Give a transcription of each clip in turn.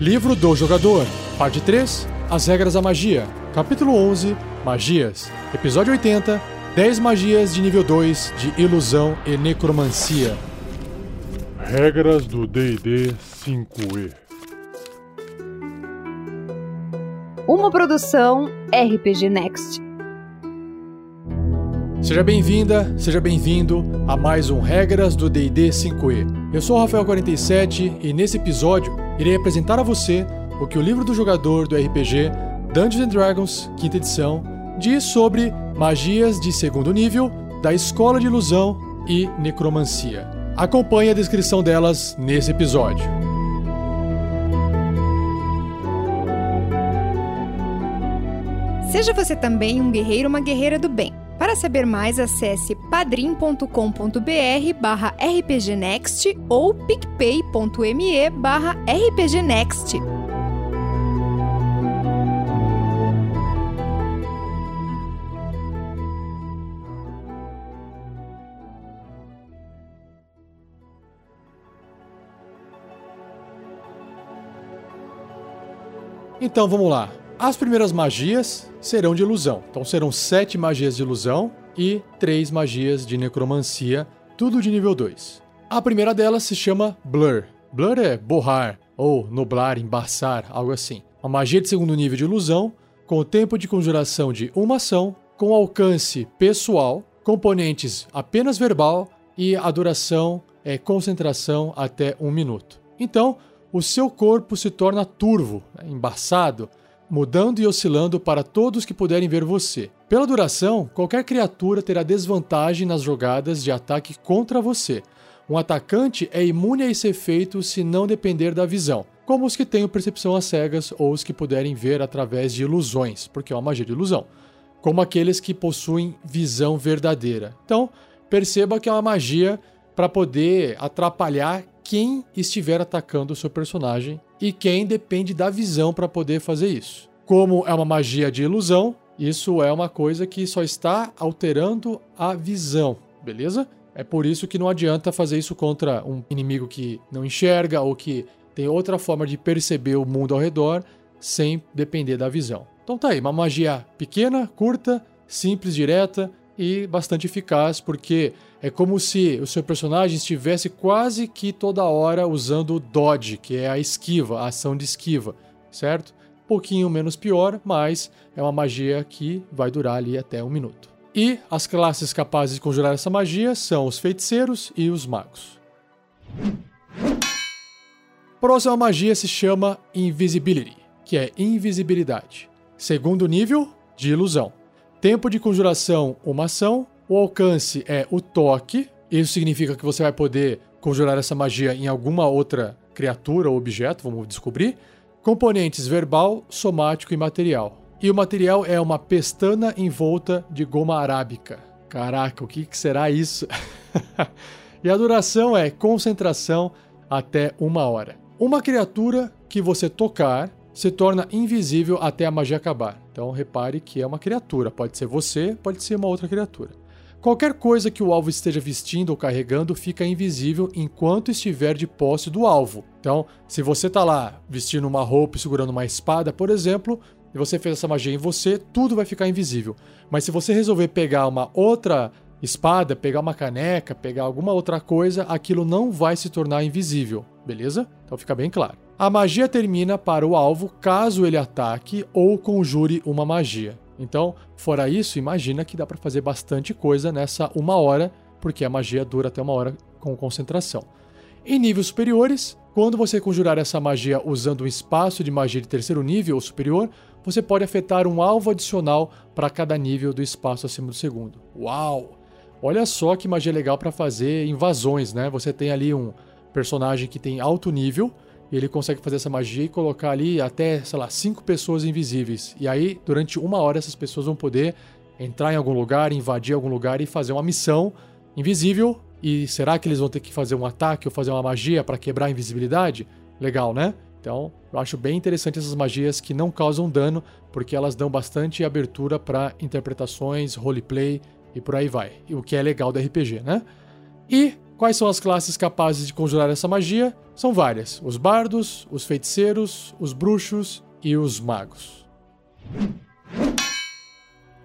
Livro do Jogador, Parte 3 As Regras da Magia, Capítulo 11 Magias, Episódio 80 10 Magias de nível 2 de Ilusão e Necromancia. Regras do DD 5E Uma produção RPG Next. Seja bem-vinda, seja bem-vindo a mais um Regras do D&D 5e. Eu sou o Rafael47 e nesse episódio irei apresentar a você o que o livro do jogador do RPG Dungeons Dragons, quinta edição, diz sobre magias de segundo nível da Escola de Ilusão e Necromancia. Acompanhe a descrição delas nesse episódio. Seja você também um guerreiro ou uma guerreira do bem. Para saber mais, acesse padrim.com.br barra rpgnext ou picpay.me barra rpgnext. Então vamos lá. As primeiras magias serão de ilusão. Então serão sete magias de ilusão e três magias de necromancia, tudo de nível 2. A primeira delas se chama Blur. Blur é borrar, ou nublar, embaçar, algo assim. Uma magia de segundo nível de ilusão, com o tempo de conjuração de uma ação, com alcance pessoal, componentes apenas verbal e a duração é concentração até um minuto. Então, o seu corpo se torna turvo, né, embaçado, mudando e oscilando para todos que puderem ver você. Pela duração, qualquer criatura terá desvantagem nas jogadas de ataque contra você. Um atacante é imune a esse efeito se não depender da visão, como os que tenham percepção às cegas ou os que puderem ver através de ilusões, porque é uma magia de ilusão, como aqueles que possuem visão verdadeira. Então, perceba que é uma magia para poder atrapalhar quem estiver atacando o seu personagem e quem depende da visão para poder fazer isso. Como é uma magia de ilusão, isso é uma coisa que só está alterando a visão, beleza? É por isso que não adianta fazer isso contra um inimigo que não enxerga ou que tem outra forma de perceber o mundo ao redor sem depender da visão. Então tá aí, uma magia pequena, curta, simples, direta e bastante eficaz, porque é como se o seu personagem estivesse quase que toda hora usando o dodge, que é a esquiva, a ação de esquiva, certo? Um pouquinho menos pior, mas é uma magia que vai durar ali até um minuto. E as classes capazes de conjurar essa magia são os feiticeiros e os magos. Próxima magia se chama Invisibility, que é invisibilidade. Segundo nível, de ilusão. Tempo de conjuração, uma ação. O alcance é o toque. Isso significa que você vai poder conjurar essa magia em alguma outra criatura ou objeto, vamos descobrir. Componentes verbal, somático e material. E o material é uma pestana envolta de goma arábica. Caraca, o que, que será isso? e a duração é concentração até uma hora. Uma criatura que você tocar se torna invisível até a magia acabar. Então repare que é uma criatura, pode ser você, pode ser uma outra criatura. Qualquer coisa que o alvo esteja vestindo ou carregando fica invisível enquanto estiver de posse do alvo. Então, se você está lá vestindo uma roupa e segurando uma espada, por exemplo, e você fez essa magia em você, tudo vai ficar invisível. Mas se você resolver pegar uma outra espada, pegar uma caneca, pegar alguma outra coisa, aquilo não vai se tornar invisível, beleza? Então fica bem claro. A magia termina para o alvo caso ele ataque ou conjure uma magia. Então, fora isso, imagina que dá para fazer bastante coisa nessa uma hora, porque a magia dura até uma hora com concentração. Em níveis superiores, quando você conjurar essa magia usando um espaço de magia de terceiro nível ou superior, você pode afetar um alvo adicional para cada nível do espaço acima do segundo. Uau! Olha só que magia legal para fazer invasões, né? Você tem ali um personagem que tem alto nível, e ele consegue fazer essa magia e colocar ali até, sei lá, cinco pessoas invisíveis. E aí, durante uma hora, essas pessoas vão poder entrar em algum lugar, invadir algum lugar e fazer uma missão invisível. E será que eles vão ter que fazer um ataque ou fazer uma magia para quebrar a invisibilidade? Legal, né? Então, eu acho bem interessante essas magias que não causam dano, porque elas dão bastante abertura para interpretações, roleplay e por aí vai. E o que é legal do RPG, né? E quais são as classes capazes de conjurar essa magia? São várias: os bardos, os feiticeiros, os bruxos e os magos.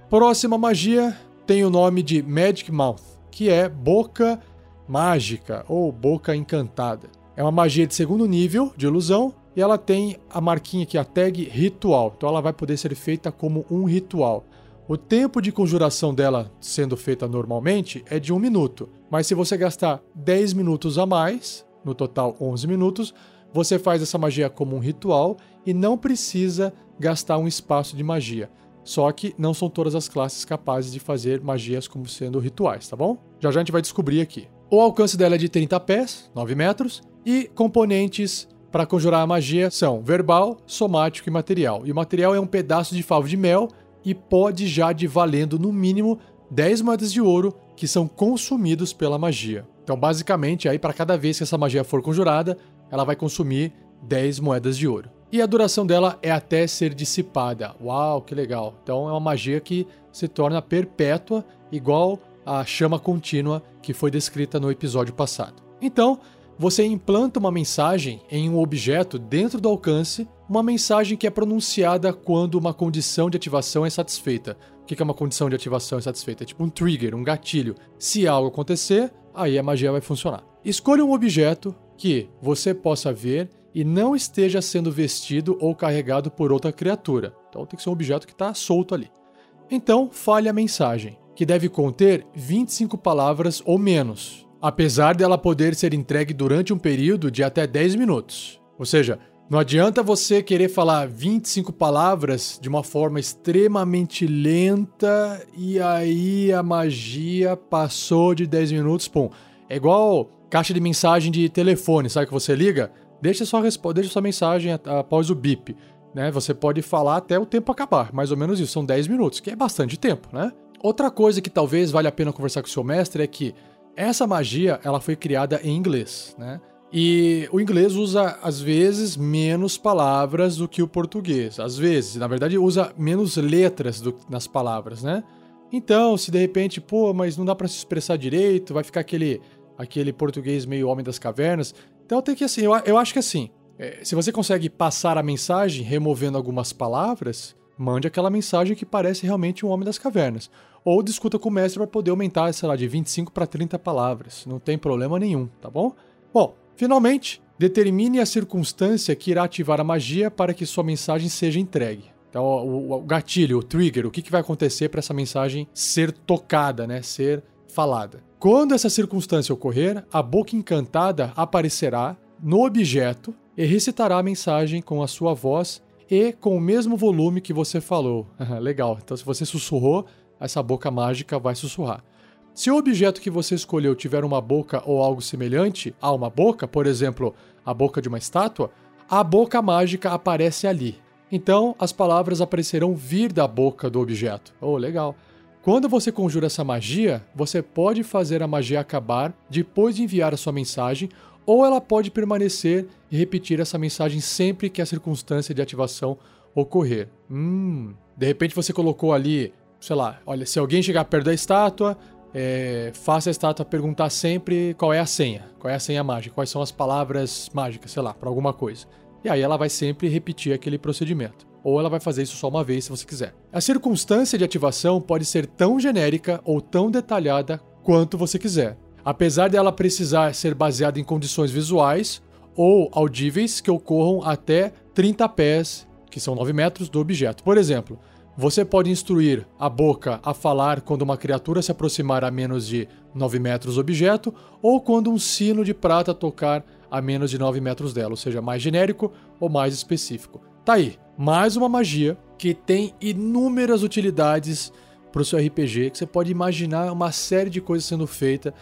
Próxima magia tem o nome de Magic Mouth, que é boca mágica ou boca encantada. É uma magia de segundo nível de ilusão e ela tem a marquinha aqui, a tag ritual. Então ela vai poder ser feita como um ritual. O tempo de conjuração dela sendo feita normalmente é de um minuto, mas se você gastar 10 minutos a mais, no total 11 minutos, você faz essa magia como um ritual e não precisa gastar um espaço de magia. Só que não são todas as classes capazes de fazer magias como sendo rituais, tá bom? Já já a gente vai descobrir aqui. O alcance dela é de 30 pés, 9 metros, e componentes para conjurar a magia são verbal, somático e material. E o material é um pedaço de favo de mel e pode já de valendo no mínimo 10 moedas de ouro que são consumidos pela magia. Então, basicamente, aí para cada vez que essa magia for conjurada, ela vai consumir 10 moedas de ouro. E a duração dela é até ser dissipada. Uau, que legal. Então é uma magia que se torna perpétua, igual a chama contínua que foi descrita no episódio passado. Então, você implanta uma mensagem em um objeto dentro do alcance, uma mensagem que é pronunciada quando uma condição de ativação é satisfeita. O que é uma condição de ativação insatisfeita? É tipo um trigger, um gatilho. Se algo acontecer, aí a magia vai funcionar. Escolha um objeto que você possa ver e não esteja sendo vestido ou carregado por outra criatura. Então tem que ser um objeto que está solto ali. Então, fale a mensagem, que deve conter 25 palavras ou menos apesar dela poder ser entregue durante um período de até 10 minutos. Ou seja, não adianta você querer falar 25 palavras de uma forma extremamente lenta e aí a magia passou de 10 minutos, pum. É igual caixa de mensagem de telefone, sabe que você liga? Deixa sua, deixa sua mensagem após o bip. Né? Você pode falar até o tempo acabar, mais ou menos isso, são 10 minutos, que é bastante tempo, né? Outra coisa que talvez valha a pena conversar com o seu mestre é que essa magia, ela foi criada em inglês, né? E o inglês usa, às vezes, menos palavras do que o português. Às vezes, na verdade, usa menos letras do, nas palavras, né? Então, se de repente, pô, mas não dá para se expressar direito, vai ficar aquele, aquele português meio homem das cavernas. Então tem que, assim, eu, eu acho que assim, é, se você consegue passar a mensagem removendo algumas palavras, mande aquela mensagem que parece realmente um homem das cavernas ou discuta com o mestre para poder aumentar, sei lá, de 25 para 30 palavras. Não tem problema nenhum, tá bom? Bom, finalmente, determine a circunstância que irá ativar a magia para que sua mensagem seja entregue. Então, o, o gatilho, o trigger, o que, que vai acontecer para essa mensagem ser tocada, né? Ser falada. Quando essa circunstância ocorrer, a boca encantada aparecerá no objeto e recitará a mensagem com a sua voz e com o mesmo volume que você falou. Legal. Então, se você sussurrou, essa boca mágica vai sussurrar. Se o objeto que você escolheu tiver uma boca ou algo semelhante a uma boca, por exemplo, a boca de uma estátua, a boca mágica aparece ali. Então, as palavras aparecerão vir da boca do objeto. Oh, legal. Quando você conjura essa magia, você pode fazer a magia acabar depois de enviar a sua mensagem, ou ela pode permanecer e repetir essa mensagem sempre que a circunstância de ativação ocorrer. Hum, de repente você colocou ali sei lá, olha, se alguém chegar perto da estátua, é, faça a estátua perguntar sempre qual é a senha, qual é a senha mágica, quais são as palavras mágicas, sei lá, para alguma coisa. E aí ela vai sempre repetir aquele procedimento. Ou ela vai fazer isso só uma vez se você quiser. A circunstância de ativação pode ser tão genérica ou tão detalhada quanto você quiser. Apesar dela precisar ser baseada em condições visuais ou audíveis que ocorram até 30 pés, que são 9 metros, do objeto. Por exemplo, você pode instruir a boca a falar quando uma criatura se aproximar a menos de 9 metros do objeto ou quando um sino de prata tocar a menos de 9 metros dela, ou seja, mais genérico ou mais específico. Tá aí, mais uma magia que tem inúmeras utilidades para o seu RPG, que você pode imaginar uma série de coisas sendo feita.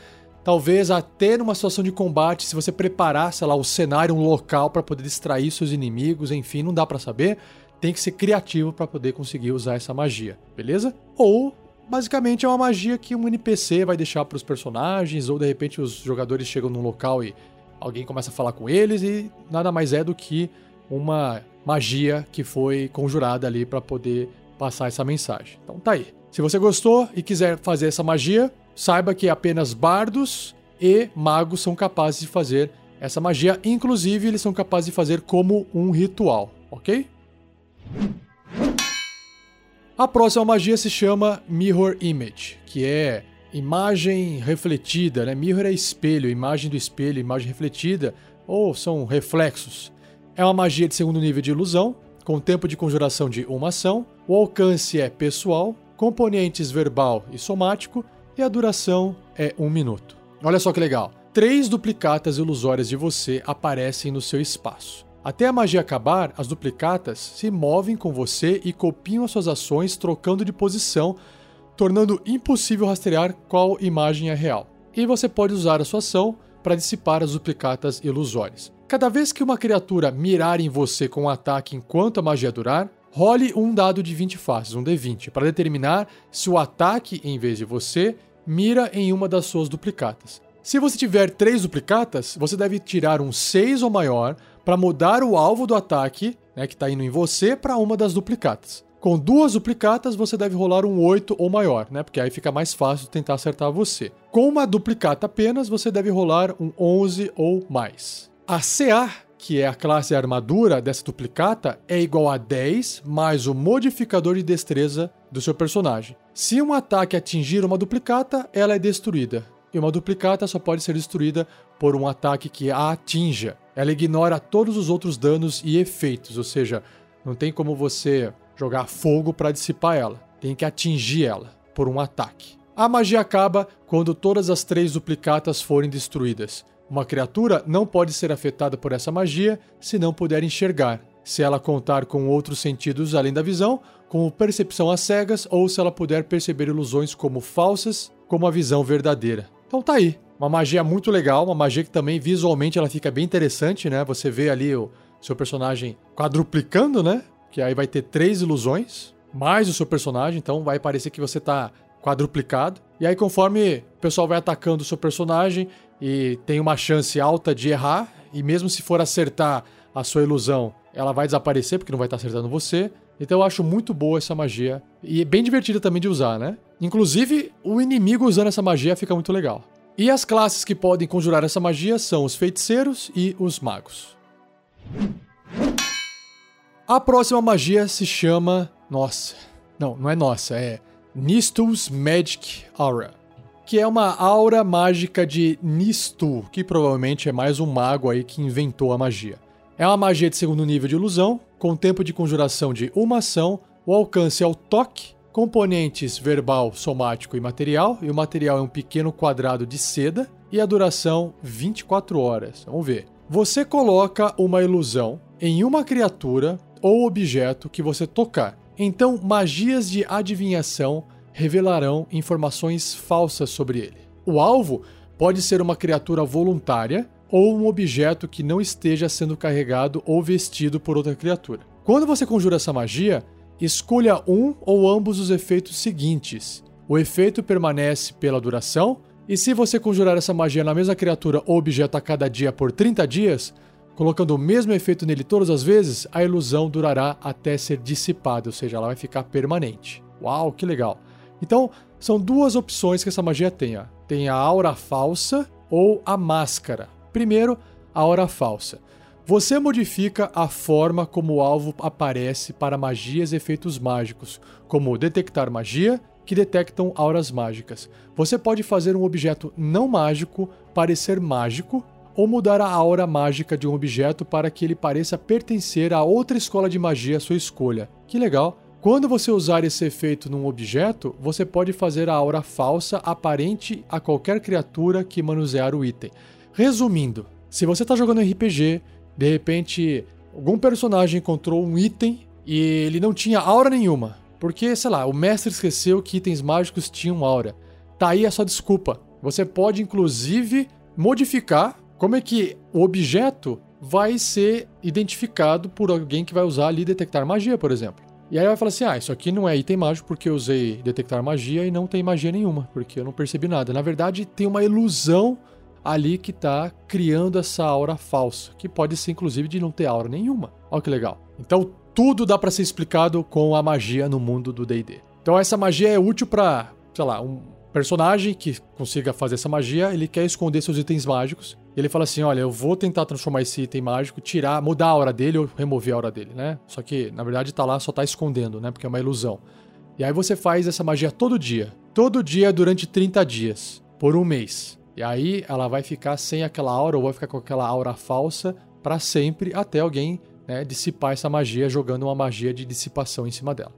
Talvez até numa situação de combate, se você preparar, sei lá, o cenário, um local para poder distrair seus inimigos, enfim, não dá para saber tem que ser criativo para poder conseguir usar essa magia, beleza? Ou basicamente é uma magia que um NPC vai deixar para os personagens, ou de repente os jogadores chegam num local e alguém começa a falar com eles e nada mais é do que uma magia que foi conjurada ali para poder passar essa mensagem. Então tá aí. Se você gostou e quiser fazer essa magia, saiba que apenas bardos e magos são capazes de fazer essa magia. Inclusive, eles são capazes de fazer como um ritual, ok? A próxima magia se chama Mirror Image, que é imagem refletida, né? Mirror é espelho, imagem do espelho, imagem refletida, ou são reflexos. É uma magia de segundo nível de ilusão, com tempo de conjuração de uma ação, o alcance é pessoal, componentes verbal e somático, e a duração é um minuto. Olha só que legal. Três duplicatas ilusórias de você aparecem no seu espaço. Até a magia acabar, as duplicatas se movem com você e copiam as suas ações, trocando de posição, tornando impossível rastrear qual imagem é real. E você pode usar a sua ação para dissipar as duplicatas ilusórias. Cada vez que uma criatura mirar em você com um ataque enquanto a magia durar, role um dado de 20 faces, um D20, para determinar se o ataque, em vez de você, mira em uma das suas duplicatas. Se você tiver três duplicatas, você deve tirar um 6 ou maior para mudar o alvo do ataque, né, que está indo em você, para uma das duplicatas. Com duas duplicatas, você deve rolar um 8 ou maior, né? Porque aí fica mais fácil tentar acertar você. Com uma duplicata apenas, você deve rolar um 11 ou mais. A CA, que é a classe armadura dessa duplicata, é igual a 10 mais o modificador de destreza do seu personagem. Se um ataque atingir uma duplicata, ela é destruída. E uma duplicata só pode ser destruída por um ataque que a atinja. Ela ignora todos os outros danos e efeitos, ou seja, não tem como você jogar fogo para dissipar ela. Tem que atingir ela por um ataque. A magia acaba quando todas as três duplicatas forem destruídas. Uma criatura não pode ser afetada por essa magia se não puder enxergar, se ela contar com outros sentidos além da visão, como percepção às cegas ou se ela puder perceber ilusões como falsas, como a visão verdadeira. Então tá aí, uma magia muito legal, uma magia que também visualmente ela fica bem interessante, né? Você vê ali o seu personagem quadruplicando, né? que aí vai ter três ilusões, mais o seu personagem, então vai parecer que você tá quadruplicado. E aí, conforme o pessoal vai atacando o seu personagem e tem uma chance alta de errar, e mesmo se for acertar a sua ilusão, ela vai desaparecer porque não vai estar acertando você. Então eu acho muito boa essa magia e é bem divertida também de usar, né? Inclusive, o inimigo usando essa magia fica muito legal. E as classes que podem conjurar essa magia são os feiticeiros e os magos. A próxima magia se chama. Nossa. Não, não é nossa, é Nistus Magic Aura. Que é uma aura mágica de Nistu, que provavelmente é mais um mago aí que inventou a magia. É uma magia de segundo nível de ilusão, com tempo de conjuração de uma ação, o alcance é o toque, componentes verbal, somático e material, e o material é um pequeno quadrado de seda, e a duração 24 horas. Vamos ver. Você coloca uma ilusão em uma criatura ou objeto que você tocar. Então, magias de adivinhação revelarão informações falsas sobre ele. O alvo pode ser uma criatura voluntária ou um objeto que não esteja sendo carregado ou vestido por outra criatura. Quando você conjura essa magia, escolha um ou ambos os efeitos seguintes. O efeito permanece pela duração, e se você conjurar essa magia na mesma criatura ou objeto a cada dia por 30 dias, Colocando o mesmo efeito nele todas as vezes, a ilusão durará até ser dissipada, ou seja, ela vai ficar permanente. Uau, que legal! Então, são duas opções que essa magia tem. Tem a aura falsa ou a máscara. Primeiro, a aura falsa. Você modifica a forma como o alvo aparece para magias e efeitos mágicos, como detectar magia, que detectam auras mágicas. Você pode fazer um objeto não mágico parecer mágico ou mudar a aura mágica de um objeto para que ele pareça pertencer a outra escola de magia à sua escolha. Que legal! Quando você usar esse efeito num objeto, você pode fazer a aura falsa aparente a qualquer criatura que manusear o item. Resumindo, se você está jogando RPG, de repente algum personagem encontrou um item e ele não tinha aura nenhuma, porque, sei lá, o mestre esqueceu que itens mágicos tinham aura. Tá aí a sua desculpa. Você pode, inclusive, modificar como é que o objeto vai ser identificado por alguém que vai usar ali detectar magia, por exemplo. E aí vai falar assim: ah, isso aqui não é item mágico porque eu usei detectar magia e não tem magia nenhuma, porque eu não percebi nada. Na verdade, tem uma ilusão ali que está criando essa aura falsa, que pode ser inclusive de não ter aura nenhuma. Olha que legal. Então, tudo dá para ser explicado com a magia no mundo do D&D. Então, essa magia é útil para, sei lá, um personagem que consiga fazer essa magia, ele quer esconder seus itens mágicos. Ele fala assim: olha, eu vou tentar transformar esse item mágico, tirar, mudar a aura dele ou remover a aura dele, né? Só que, na verdade, tá lá, só tá escondendo, né? Porque é uma ilusão. E aí você faz essa magia todo dia. Todo dia durante 30 dias. Por um mês. E aí ela vai ficar sem aquela aura ou vai ficar com aquela aura falsa para sempre até alguém né, dissipar essa magia jogando uma magia de dissipação em cima dela.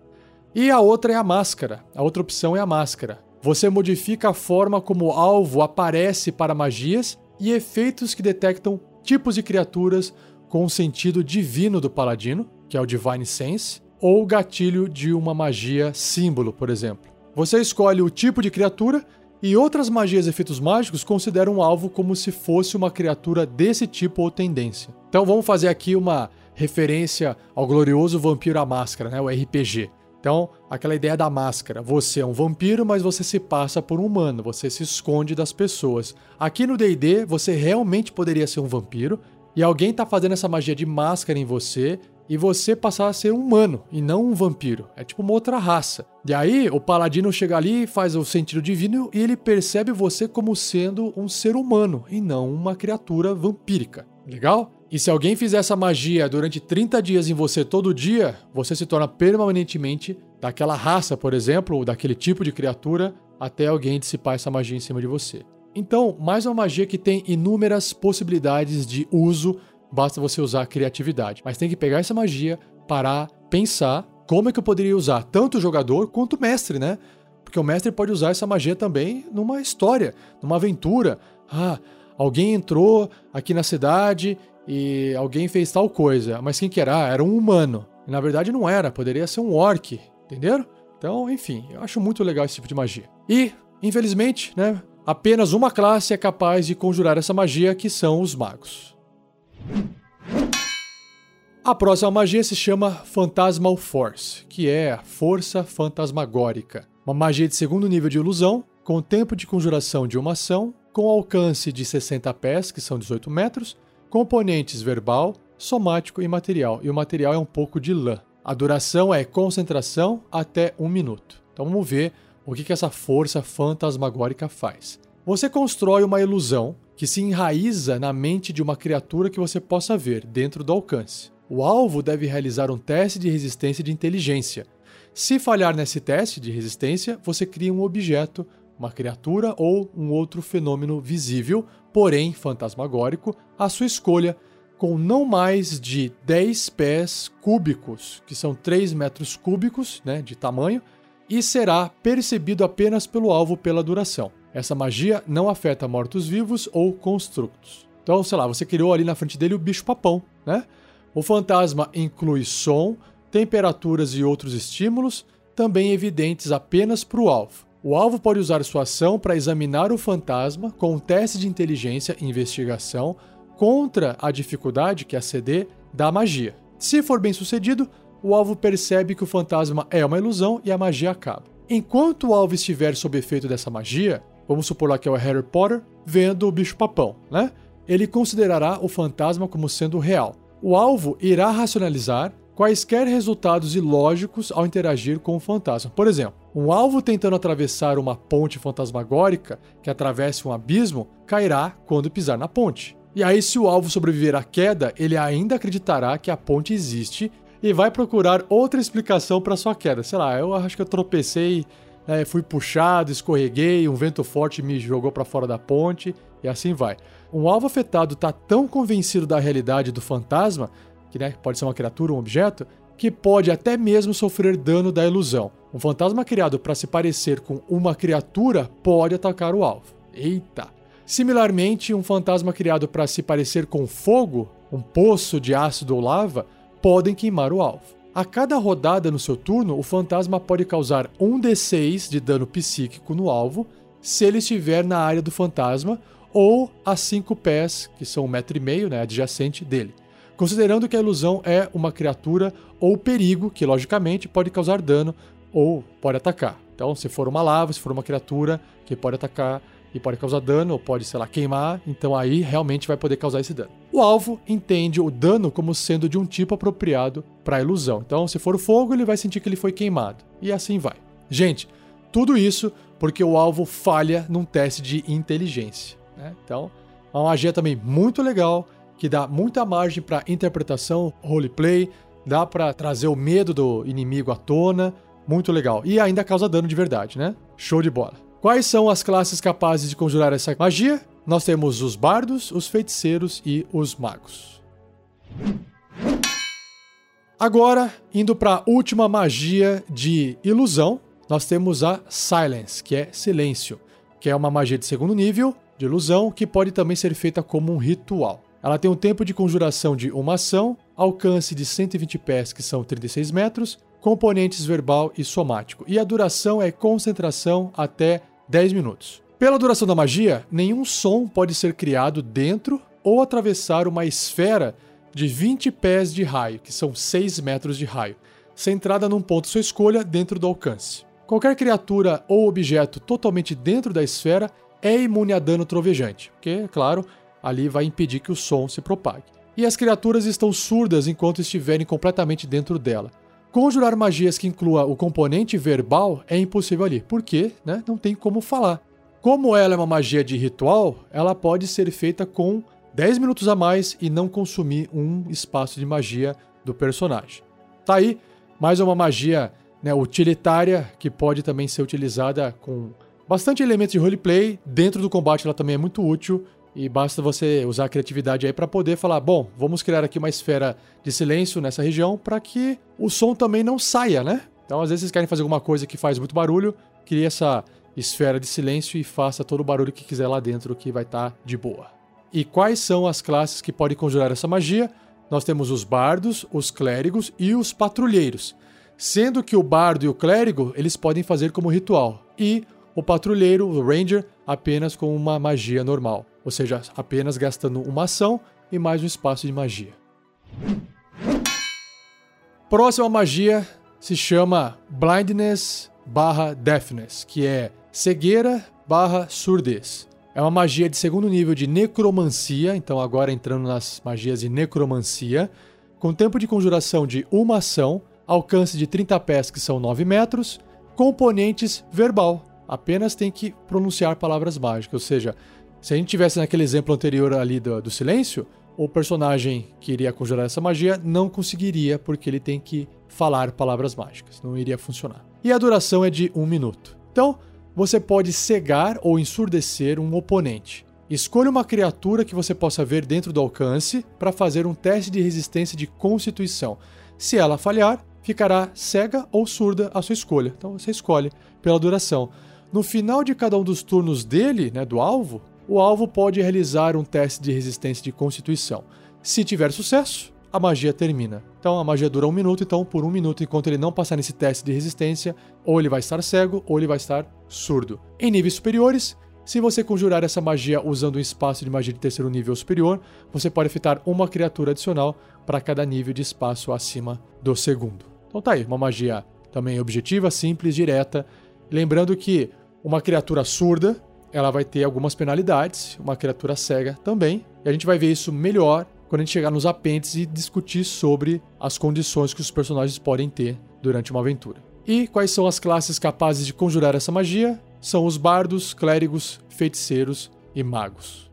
E a outra é a máscara. A outra opção é a máscara. Você modifica a forma como o alvo aparece para magias e efeitos que detectam tipos de criaturas com o sentido divino do paladino, que é o Divine Sense, ou o gatilho de uma magia símbolo, por exemplo. Você escolhe o tipo de criatura e outras magias e efeitos mágicos consideram o alvo como se fosse uma criatura desse tipo ou tendência. Então vamos fazer aqui uma referência ao glorioso Vampiro à Máscara, né, o RPG. Então, aquela ideia da máscara. Você é um vampiro, mas você se passa por um humano, você se esconde das pessoas. Aqui no DD, você realmente poderia ser um vampiro, e alguém está fazendo essa magia de máscara em você, e você passar a ser um humano e não um vampiro. É tipo uma outra raça. E aí, o paladino chega ali, faz o sentido divino e ele percebe você como sendo um ser humano e não uma criatura vampírica. Legal? E se alguém fizer essa magia durante 30 dias em você todo dia, você se torna permanentemente daquela raça, por exemplo, ou daquele tipo de criatura, até alguém dissipar essa magia em cima de você. Então, mais uma magia que tem inúmeras possibilidades de uso, basta você usar a criatividade. Mas tem que pegar essa magia, parar, pensar como é que eu poderia usar tanto o jogador quanto o mestre, né? Porque o mestre pode usar essa magia também numa história, numa aventura. Ah, alguém entrou aqui na cidade e alguém fez tal coisa. Mas quem que era? Ah, era um humano. Na verdade não era, poderia ser um orc, entenderam? Então, enfim, eu acho muito legal esse tipo de magia. E, infelizmente, né, apenas uma classe é capaz de conjurar essa magia, que são os magos. A próxima magia se chama Phantasmal Force, que é a força fantasmagórica. Uma magia de segundo nível de ilusão, com tempo de conjuração de uma ação, com alcance de 60 pés, que são 18 metros, componentes verbal, somático e material. E o material é um pouco de lã. A duração é concentração até um minuto. Então vamos ver o que, que essa força fantasmagórica faz. Você constrói uma ilusão que se enraiza na mente de uma criatura que você possa ver dentro do alcance. O alvo deve realizar um teste de resistência de inteligência. Se falhar nesse teste de resistência, você cria um objeto, uma criatura ou um outro fenômeno visível porém fantasmagórico, à sua escolha, com não mais de 10 pés cúbicos, que são 3 metros cúbicos né, de tamanho, e será percebido apenas pelo alvo pela duração. Essa magia não afeta mortos-vivos ou constructos. Então, sei lá, você criou ali na frente dele o bicho-papão, né? O fantasma inclui som, temperaturas e outros estímulos, também evidentes apenas para o alvo. O alvo pode usar sua ação para examinar o fantasma com um teste de inteligência e investigação contra a dificuldade, que é a CD, da magia. Se for bem sucedido, o alvo percebe que o fantasma é uma ilusão e a magia acaba. Enquanto o alvo estiver sob efeito dessa magia, vamos supor lá que é o Harry Potter, vendo o bicho-papão, né? Ele considerará o fantasma como sendo real. O alvo irá racionalizar quaisquer resultados ilógicos ao interagir com o fantasma. Por exemplo, um alvo tentando atravessar uma ponte fantasmagórica que atravesse um abismo cairá quando pisar na ponte. E aí, se o alvo sobreviver à queda, ele ainda acreditará que a ponte existe e vai procurar outra explicação para sua queda. Sei lá, eu acho que eu tropecei, né, fui puxado, escorreguei, um vento forte me jogou para fora da ponte e assim vai. Um alvo afetado está tão convencido da realidade do fantasma que né, pode ser uma criatura, um objeto, que pode até mesmo sofrer dano da ilusão. Um fantasma criado para se parecer com uma criatura pode atacar o alvo. Eita! Similarmente, um fantasma criado para se parecer com fogo, um poço de ácido ou lava, podem queimar o alvo. A cada rodada no seu turno, o fantasma pode causar um D6 de dano psíquico no alvo se ele estiver na área do fantasma ou a 5 pés, que são um metro e meio, né, adjacente dele considerando que a ilusão é uma criatura ou perigo que, logicamente, pode causar dano ou pode atacar. Então, se for uma lava, se for uma criatura que pode atacar e pode causar dano, ou pode, sei lá, queimar, então aí realmente vai poder causar esse dano. O alvo entende o dano como sendo de um tipo apropriado para a ilusão. Então, se for fogo, ele vai sentir que ele foi queimado. E assim vai. Gente, tudo isso porque o alvo falha num teste de inteligência. Né? Então, é uma magia também muito legal, que dá muita margem para interpretação, roleplay, dá para trazer o medo do inimigo à tona, muito legal. E ainda causa dano de verdade, né? Show de bola. Quais são as classes capazes de conjurar essa magia? Nós temos os bardos, os feiticeiros e os magos. Agora, indo para a última magia de ilusão, nós temos a Silence, que é silêncio, que é uma magia de segundo nível de ilusão que pode também ser feita como um ritual. Ela tem um tempo de conjuração de uma ação, alcance de 120 pés, que são 36 metros, componentes verbal e somático, e a duração é concentração até 10 minutos. Pela duração da magia, nenhum som pode ser criado dentro ou atravessar uma esfera de 20 pés de raio, que são 6 metros de raio, centrada num ponto sua escolha dentro do alcance. Qualquer criatura ou objeto totalmente dentro da esfera é imune a dano trovejante, porque, claro, ali vai impedir que o som se propague. E as criaturas estão surdas enquanto estiverem completamente dentro dela. Conjurar magias que inclua o componente verbal é impossível ali, porque né, não tem como falar. Como ela é uma magia de ritual, ela pode ser feita com 10 minutos a mais e não consumir um espaço de magia do personagem. Tá aí mais uma magia né, utilitária que pode também ser utilizada com bastante elementos de roleplay. Dentro do combate ela também é muito útil e basta você usar a criatividade aí para poder falar, bom, vamos criar aqui uma esfera de silêncio nessa região para que o som também não saia, né? Então, às vezes vocês querem fazer alguma coisa que faz muito barulho, cria essa esfera de silêncio e faça todo o barulho que quiser lá dentro que vai estar tá de boa. E quais são as classes que podem conjurar essa magia? Nós temos os bardos, os clérigos e os patrulheiros. Sendo que o bardo e o clérigo, eles podem fazer como ritual. E o patrulheiro, o ranger, apenas com uma magia normal. Ou seja, apenas gastando uma ação e mais um espaço de magia. Próxima magia se chama Blindness barra Deafness, que é cegueira barra surdez. É uma magia de segundo nível de necromancia, então agora entrando nas magias de necromancia, com tempo de conjuração de uma ação, alcance de 30 pés, que são 9 metros, componentes verbal. Apenas tem que pronunciar palavras mágicas, ou seja, se a gente tivesse naquele exemplo anterior ali do, do silêncio, o personagem que iria conjurar essa magia não conseguiria, porque ele tem que falar palavras mágicas, não iria funcionar. E a duração é de um minuto. Então, você pode cegar ou ensurdecer um oponente. Escolha uma criatura que você possa ver dentro do alcance para fazer um teste de resistência de constituição. Se ela falhar, ficará cega ou surda à sua escolha. Então você escolhe pela duração. No final de cada um dos turnos dele, né, do alvo, o alvo pode realizar um teste de resistência de constituição. Se tiver sucesso, a magia termina. Então a magia dura um minuto, então por um minuto, enquanto ele não passar nesse teste de resistência, ou ele vai estar cego ou ele vai estar surdo. Em níveis superiores, se você conjurar essa magia usando um espaço de magia de terceiro nível superior, você pode afetar uma criatura adicional para cada nível de espaço acima do segundo. Então tá aí, uma magia também objetiva, simples, direta. Lembrando que uma criatura surda, ela vai ter algumas penalidades, uma criatura cega também. E a gente vai ver isso melhor quando a gente chegar nos apêndices e discutir sobre as condições que os personagens podem ter durante uma aventura. E quais são as classes capazes de conjurar essa magia? São os bardos, clérigos, feiticeiros e magos.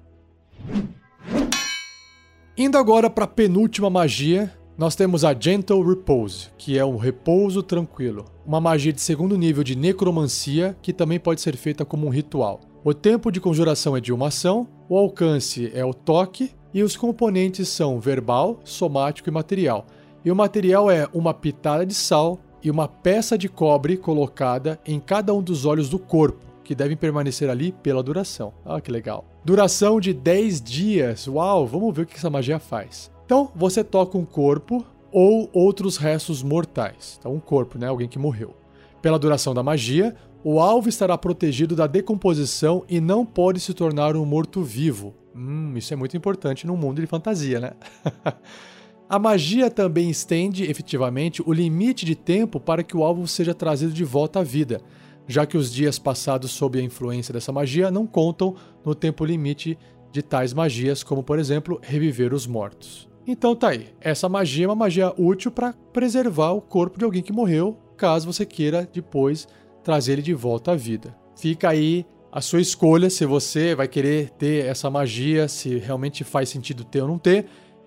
Indo agora para a penúltima magia, nós temos a Gentle Repose, que é um repouso tranquilo, uma magia de segundo nível de necromancia que também pode ser feita como um ritual. O tempo de conjuração é de uma ação, o alcance é o toque e os componentes são verbal, somático e material. E o material é uma pitada de sal e uma peça de cobre colocada em cada um dos olhos do corpo, que devem permanecer ali pela duração. Ah, que legal. Duração de 10 dias. Uau, vamos ver o que essa magia faz. Então, você toca um corpo ou outros restos mortais. Então, um corpo, né? Alguém que morreu. Pela duração da magia, o alvo estará protegido da decomposição e não pode se tornar um morto-vivo. Hum, isso é muito importante num mundo de fantasia, né? A magia também estende, efetivamente, o limite de tempo para que o alvo seja trazido de volta à vida, já que os dias passados sob a influência dessa magia não contam no tempo limite de tais magias, como por exemplo, reviver os mortos. Então tá aí, essa magia é uma magia útil para preservar o corpo de alguém que morreu, caso você queira depois trazer ele de volta à vida. fica aí a sua escolha se você vai querer ter essa magia, se realmente faz sentido ter ou não ter.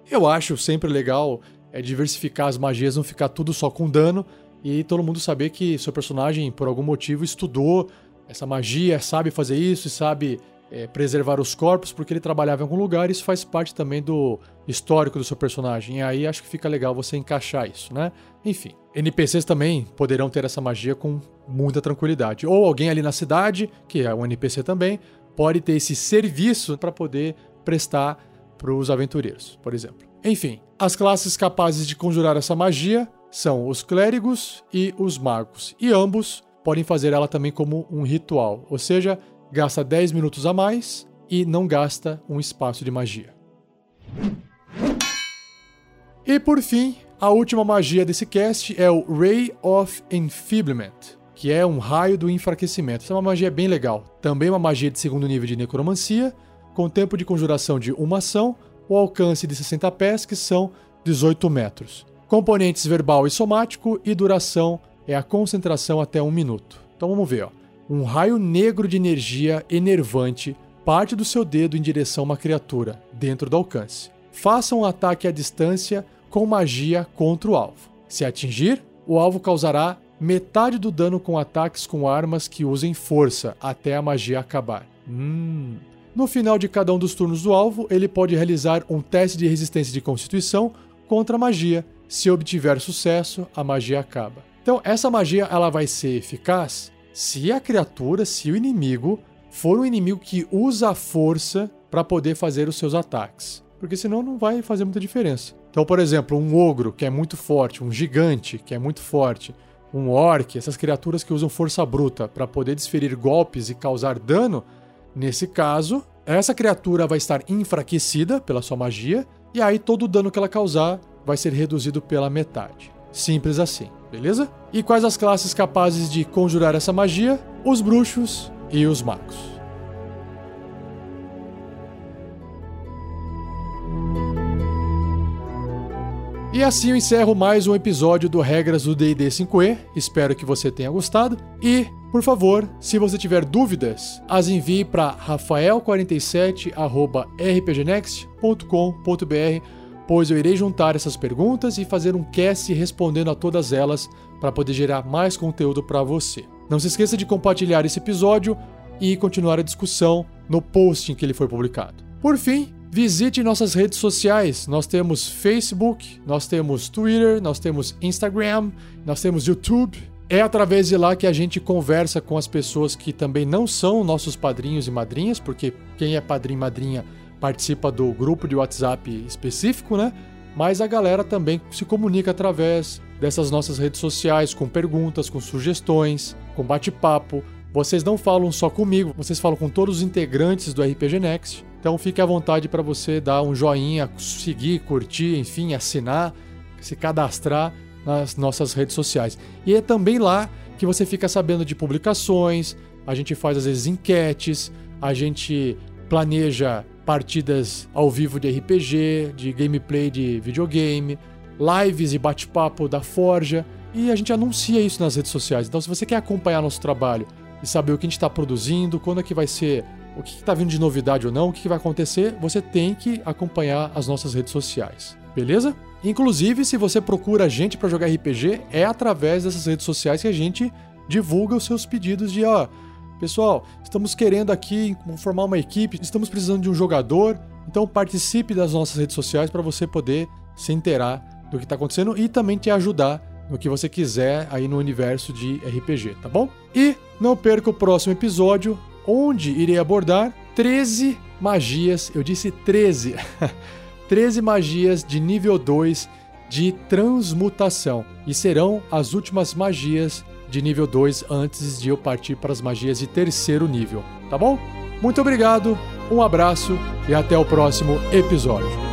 Eu acho sempre legal é diversificar as magias, não ficar tudo só com dano e todo mundo saber que seu personagem, por algum motivo, estudou essa magia, sabe fazer isso e sabe é, preservar os corpos porque ele trabalhava em algum lugar. Isso faz parte também do histórico do seu personagem. E aí acho que fica legal você encaixar isso, né? Enfim, NPCs também poderão ter essa magia com muita tranquilidade. Ou alguém ali na cidade, que é um NPC também, pode ter esse serviço para poder prestar para os aventureiros, por exemplo. Enfim, as classes capazes de conjurar essa magia são os clérigos e os magos, e ambos podem fazer ela também como um ritual, ou seja, gasta 10 minutos a mais e não gasta um espaço de magia. E por fim, a última magia desse cast é o Ray of Enfeeblement, que é um raio do enfraquecimento. Essa é uma magia bem legal. Também uma magia de segundo nível de necromancia, com tempo de conjuração de uma ação, o alcance de 60 pés, que são 18 metros. Componentes verbal e somático e duração é a concentração até um minuto. Então vamos ver, ó. Um raio negro de energia enervante parte do seu dedo em direção a uma criatura, dentro do alcance. Faça um ataque à distância com magia contra o alvo. Se atingir, o alvo causará metade do dano com ataques com armas que usem força até a magia acabar. Hum. No final de cada um dos turnos do alvo, ele pode realizar um teste de resistência de constituição contra a magia. Se obtiver sucesso, a magia acaba. Então, essa magia ela vai ser eficaz se a criatura, se o inimigo for um inimigo que usa a força para poder fazer os seus ataques. Porque senão não vai fazer muita diferença. Então, por exemplo, um ogro que é muito forte, um gigante que é muito forte, um orc, essas criaturas que usam força bruta para poder desferir golpes e causar dano, nesse caso, essa criatura vai estar enfraquecida pela sua magia e aí todo o dano que ela causar vai ser reduzido pela metade. Simples assim, beleza? E quais as classes capazes de conjurar essa magia? Os bruxos e os magos. E assim eu encerro mais um episódio do Regras do D&D 5e. Espero que você tenha gostado. E, por favor, se você tiver dúvidas, as envie para rafael47@rpgnext.com.br, pois eu irei juntar essas perguntas e fazer um cast respondendo a todas elas para poder gerar mais conteúdo para você. Não se esqueça de compartilhar esse episódio e continuar a discussão no post em que ele foi publicado. Por fim, Visite nossas redes sociais. Nós temos Facebook, nós temos Twitter, nós temos Instagram, nós temos YouTube. É através de lá que a gente conversa com as pessoas que também não são nossos padrinhos e madrinhas, porque quem é padrinho e madrinha participa do grupo de WhatsApp específico, né? Mas a galera também se comunica através dessas nossas redes sociais com perguntas, com sugestões, com bate-papo. Vocês não falam só comigo, vocês falam com todos os integrantes do RPG Next. Então fique à vontade para você dar um joinha, seguir, curtir, enfim, assinar, se cadastrar nas nossas redes sociais. E é também lá que você fica sabendo de publicações, a gente faz às vezes enquetes, a gente planeja partidas ao vivo de RPG, de gameplay de videogame, lives e bate-papo da Forja, e a gente anuncia isso nas redes sociais. Então se você quer acompanhar nosso trabalho e saber o que a gente está produzindo, quando é que vai ser o que está vindo de novidade ou não, o que, que vai acontecer, você tem que acompanhar as nossas redes sociais, beleza? Inclusive, se você procura a gente para jogar RPG, é através dessas redes sociais que a gente divulga os seus pedidos de, ó, pessoal, estamos querendo aqui formar uma equipe, estamos precisando de um jogador, então participe das nossas redes sociais para você poder se inteirar do que está acontecendo e também te ajudar no que você quiser aí no universo de RPG, tá bom? E não perca o próximo episódio, onde irei abordar 13 magias, eu disse 13, 13 magias de nível 2 de transmutação, e serão as últimas magias de nível 2 antes de eu partir para as magias de terceiro nível, tá bom? Muito obrigado, um abraço e até o próximo episódio.